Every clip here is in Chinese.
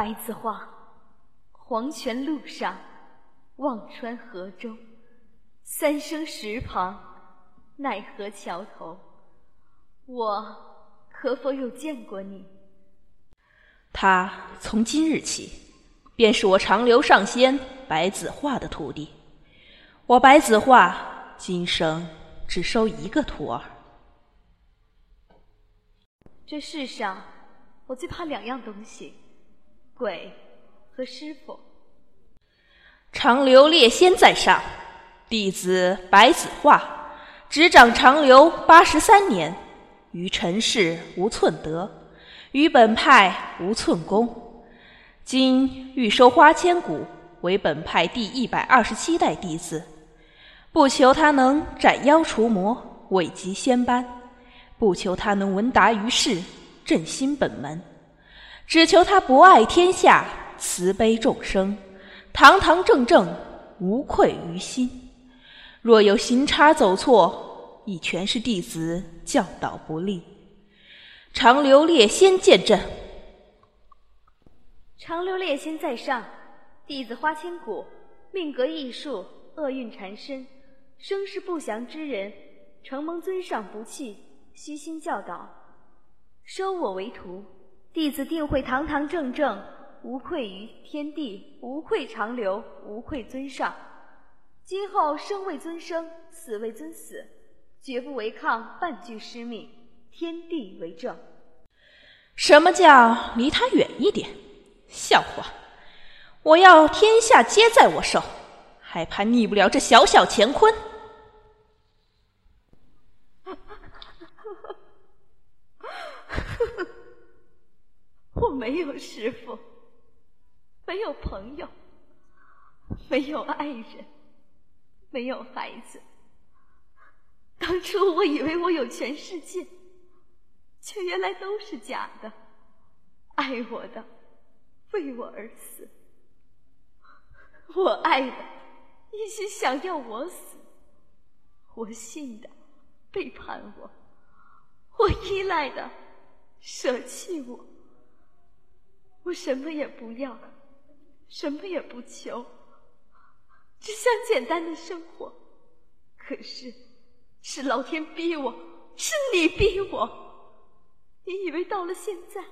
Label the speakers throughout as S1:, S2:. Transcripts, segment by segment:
S1: 白子画，黄泉路上，忘川河中，三生石旁，奈何桥头，我可否有见过你？
S2: 他从今日起，便是我长留上仙白子画的徒弟。我白子画今生只收一个徒儿。
S1: 这世上，我最怕两样东西。鬼和师傅，
S2: 长留列仙在上，弟子白子画，执掌长留八十三年，于尘世无寸德，于本派无寸功。今欲收花千骨为本派第一百二十七代弟子，不求他能斩妖除魔、位极仙班，不求他能闻达于世、振兴本门。只求他博爱天下，慈悲众生，堂堂正正，无愧于心。若有行差走错，亦全是弟子教导不力。长留列仙见证。
S1: 长留列仙在上，弟子花千骨，命格异数，厄运缠身，生是不祥之人，承蒙尊上不弃，虚心教导，收我为徒。弟子定会堂堂正正，无愧于天地，无愧长留，无愧尊上。今后生为尊生，死为尊死，绝不违抗半句师命。天地为证。
S2: 什么叫离他远一点？笑话！我要天下皆在我手，还怕逆不了这小小乾坤？
S1: 我没有师傅，没有朋友，没有爱人，没有孩子。当初我以为我有全世界，却原来都是假的。爱我的为我而死，我爱的一心想要我死，我信的背叛我，我依赖的舍弃我。我什么也不要，什么也不求，只想简单的生活。可是，是老天逼我，是你逼我。你以为到了现在，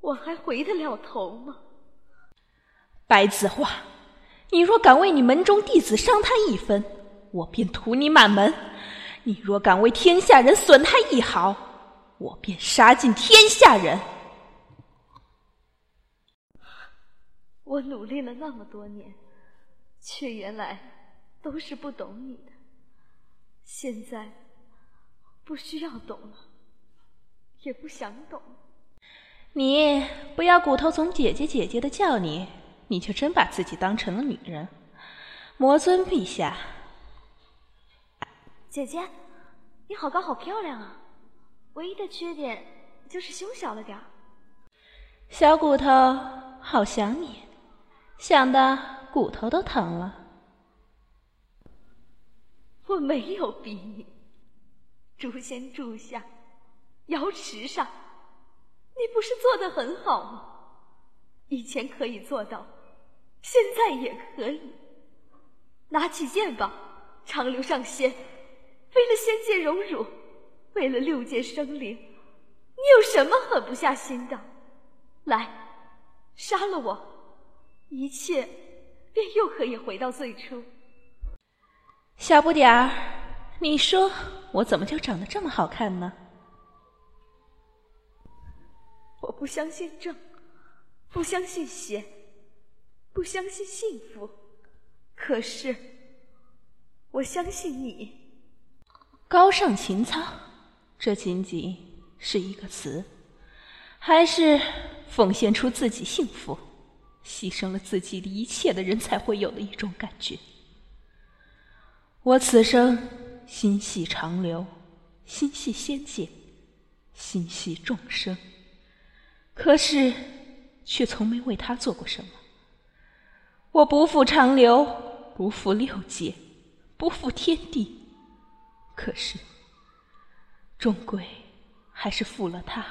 S1: 我还回得了头吗？
S2: 白子画，你若敢为你门中弟子伤他一分，我便屠你满门；你若敢为天下人损他一毫，我便杀尽天下人。
S1: 我努力了那么多年，却原来都是不懂你的。现在不需要懂了，也不想懂。
S2: 你不要骨头总姐姐姐姐的叫你，你就真把自己当成了女人。魔尊陛下，
S1: 姐姐，你好高好漂亮啊！唯一的缺点就是胸小了点儿。
S2: 小骨头，好想你。想的骨头都疼了。
S1: 我没有逼你，诛仙柱下，瑶池上，你不是做的很好吗？以前可以做到，现在也可以。拿起剑吧，长留上仙。为了仙界荣辱，为了六界生灵，你有什么狠不下心的？来，杀了我！一切便又可以回到最初。
S2: 小不点儿，你说我怎么就长得这么好看呢？
S1: 我不相信正，不相信邪，不相信幸福。可是，我相信你。
S2: 高尚情操，这仅仅是一个词，还是奉献出自己幸福？牺牲了自己的一切的人才会有的一种感觉。我此生心系长流，心系仙界，心系众生，可是却从没为他做过什么。我不负长流，不负六界，不负天地，可是终归还是负了他，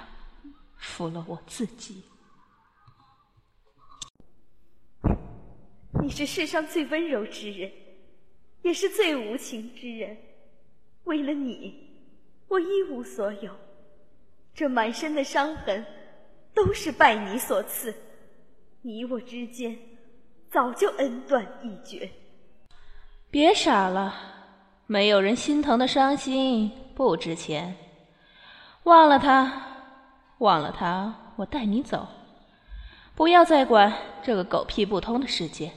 S2: 负了我自己。
S1: 你是世上最温柔之人，也是最无情之人。为了你，我一无所有。这满身的伤痕，都是拜你所赐。你我之间，早就恩断义绝。
S2: 别傻了，没有人心疼的伤心不值钱。忘了他，忘了他，我带你走。不要再管这个狗屁不通的世界，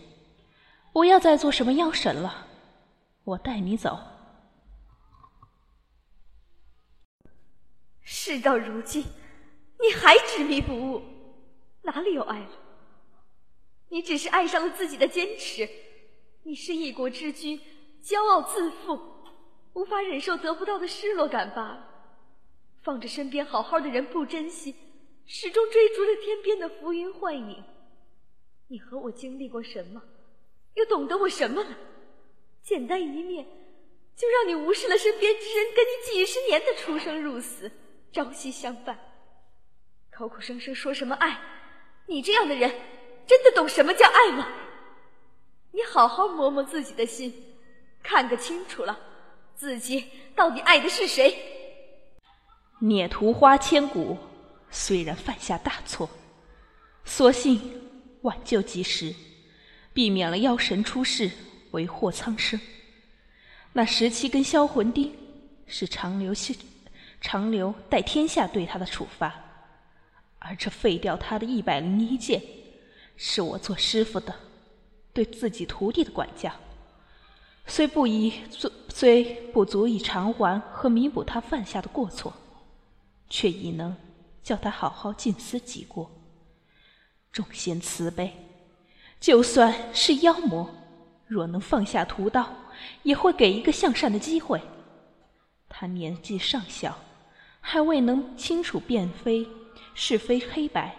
S2: 不要再做什么妖神了。我带你走。
S1: 事到如今，你还执迷不悟，哪里有爱了？你只是爱上了自己的坚持。你是一国之君，骄傲自负，无法忍受得不到的失落感罢了。放着身边好好的人不珍惜，始终追逐着天边的浮云幻影。你和我经历过什么？又懂得我什么了？简单一面，就让你无视了身边之人跟你几十年的出生入死。朝夕相伴，口口声声说什么爱，你这样的人真的懂什么叫爱吗？你好好摸摸自己的心，看个清楚了，自己到底爱的是谁？
S2: 孽徒花千骨，虽然犯下大错，所幸挽救及时，避免了妖神出世，为祸苍生。那十七根销魂钉是长留下。长留待天下对他的处罚，而这废掉他的一百零一剑，是我做师傅的对自己徒弟的管教，虽不以虽不足以偿还和弥补他犯下的过错，却已能叫他好好静思己过。众仙慈悲，就算是妖魔，若能放下屠刀，也会给一个向善的机会。他年纪尚小。还未能清楚辨非是非黑白，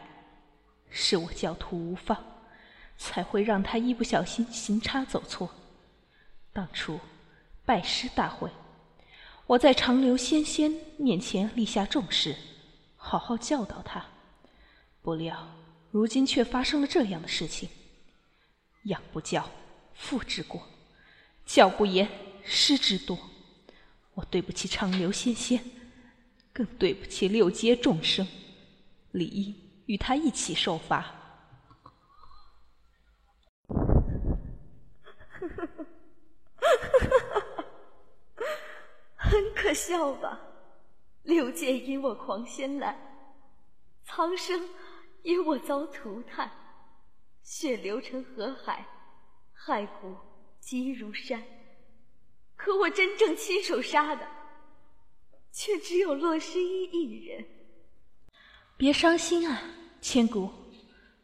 S2: 是我教徒无方，才会让他一不小心行差走错。当初拜师大会，我在长留仙仙面前立下重誓，好好教导他。不料如今却发生了这样的事情。养不教，父之过；教不严，师之惰。我对不起长留仙仙。更对不起六阶众生，理应与他一起受罚。
S1: 呵呵呵呵呵呵呵很可笑吧？六界因我狂仙来，苍生因我遭涂炭，血流成河海，骸骨积如山。可我真正亲手杀的。却只有洛诗依一人。
S2: 别伤心啊，千骨。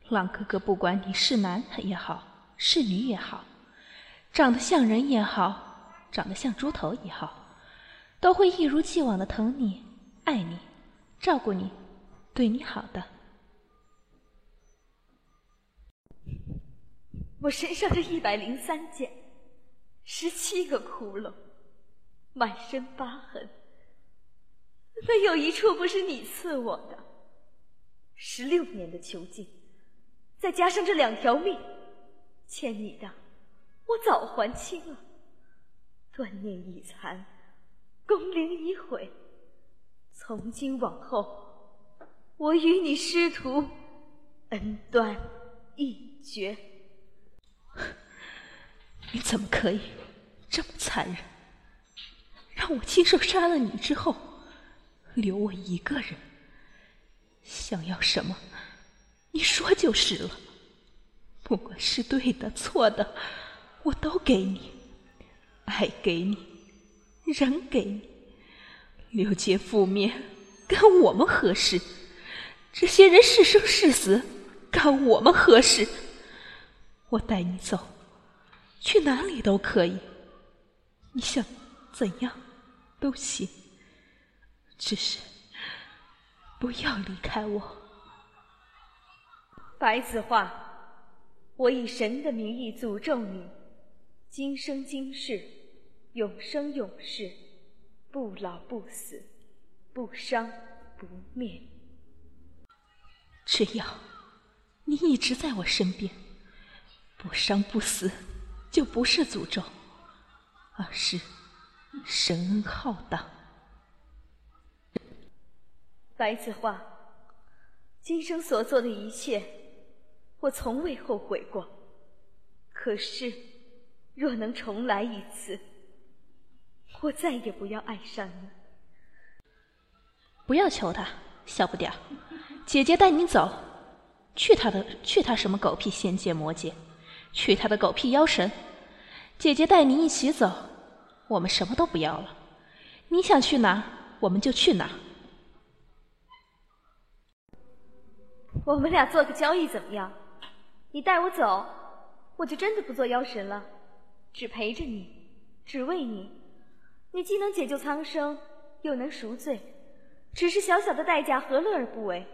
S2: 浪哥哥不管你是男也好，是女也好，长得像人也好，长得像猪头也好，都会一如既往的疼你、爱你、照顾你、对你好的。
S1: 我身上这一百零三剑，十七个窟窿，满身疤痕。没有一处不是你赐我的。十六年的囚禁，再加上这两条命，欠你的我早还清了。断念已残，功灵已毁，从今往后，我与你师徒恩断义绝。
S2: 你怎么可以这么残忍？让我亲手杀了你之后。留我一个人，想要什么，你说就是了。不管是对的错的，我都给你，爱给你，人给你。六界覆灭，干我们何事？这些人是生是死，干我们何事？我带你走，去哪里都可以，你想怎样都行。只是不要离开我，
S1: 白子画，我以神的名义诅咒你，今生今世，永生永世，不老不死，不伤不灭。
S2: 只要你一直在我身边，不伤不死，就不是诅咒，而是神恩浩荡。
S1: 白子画，今生所做的一切，我从未后悔过。可是，若能重来一次，我再也不要爱上你。
S2: 不要求他，小不点儿，姐姐带你走。去他的，去他什么狗屁仙界魔界，去他的狗屁妖神！姐姐带你一起走，我们什么都不要了。你想去哪，我们就去哪。
S1: 我们俩做个交易怎么样？你带我走，我就真的不做妖神了，只陪着你，只为你。你既能解救苍生，又能赎罪，只是小小的代价，何乐而不为？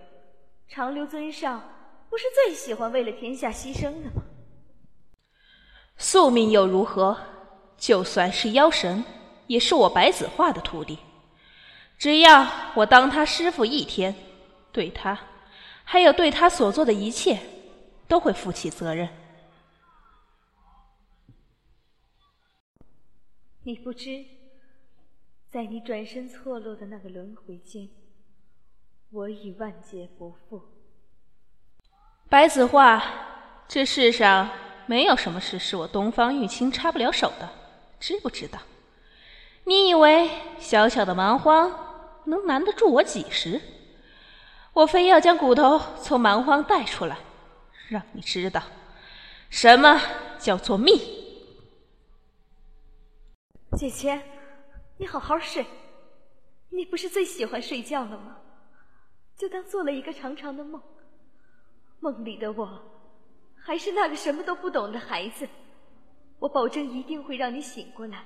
S1: 长留尊上。不是最喜欢为了天下牺牲的吗？
S2: 宿命又如何？就算是妖神，也是我白子画的徒弟。只要我当他师傅一天，对他，还有对他所做的一切，都会负起责任。
S1: 你不知，在你转身错落的那个轮回间，我已万劫不复。
S2: 白子画，这世上没有什么事是我东方玉清插不了手的，知不知道？你以为小小的蛮荒能难得住我几时？我非要将骨头从蛮荒带出来，让你知道什么叫做命。
S1: 姐姐，你好好睡，你不是最喜欢睡觉了吗？就当做了一个长长的梦。梦里的我，还是那个什么都不懂的孩子。我保证一定会让你醒过来，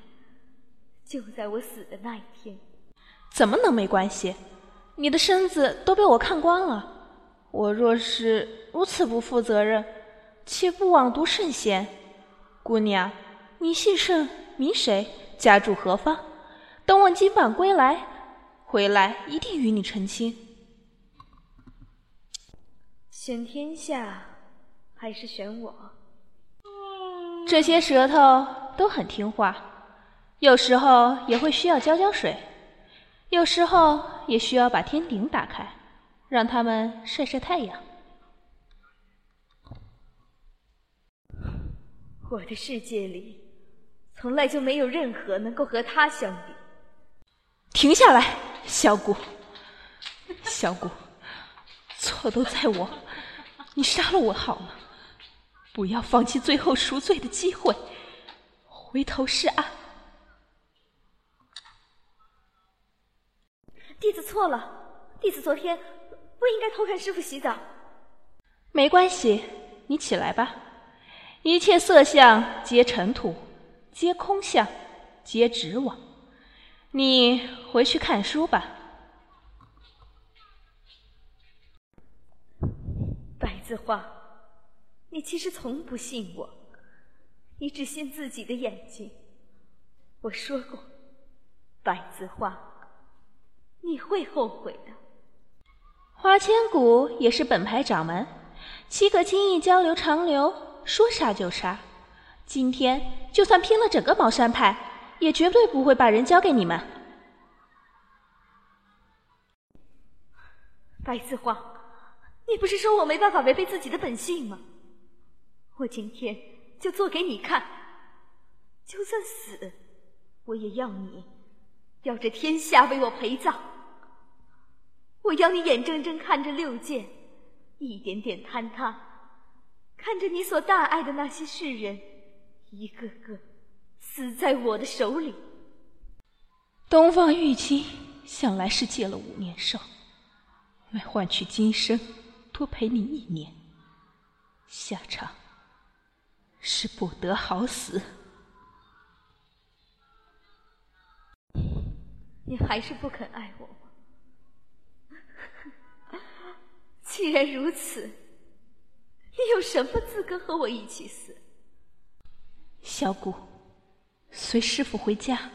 S1: 就在我死的那一天。
S2: 怎么能没关系？你的身子都被我看光了。我若是如此不负责任，岂不枉读圣贤？姑娘，你姓甚名谁？家住何方？等我金榜归来，回来一定与你成亲。
S1: 选天下，还是选我？
S2: 这些舌头都很听话，有时候也会需要浇浇水，有时候也需要把天顶打开，让它们晒晒太阳。
S1: 我的世界里，从来就没有任何能够和他相比。
S2: 停下来，小谷，小谷，错都在我。你杀了我好了，不要放弃最后赎罪的机会。回头是岸。
S1: 弟子错了，弟子昨天不应该偷看师傅洗澡。
S2: 没关系，你起来吧。一切色相皆尘土，皆空相，皆执网。你回去看书吧。
S1: 白子画，你其实从不信我，你只信自己的眼睛。我说过，白子画，你会后悔的。
S2: 花千骨也是本派掌门，岂可轻易交流长流？说杀就杀。今天就算拼了整个茅山派，也绝对不会把人交给你们。
S1: 白子画。你不是说我没办法违背自己的本性吗？我今天就做给你看，就算死，我也要你，要这天下为我陪葬。我要你眼睁睁看着六界一点点坍塌，看着你所大爱的那些世人，一个个死在我的手里。
S2: 东方玉清向来是借了五年寿，来换取今生。多陪你一年，下场是不得好死。
S1: 你还是不肯爱我吗？既然如此，你有什么资格和我一起死？
S2: 小谷，随师傅回家。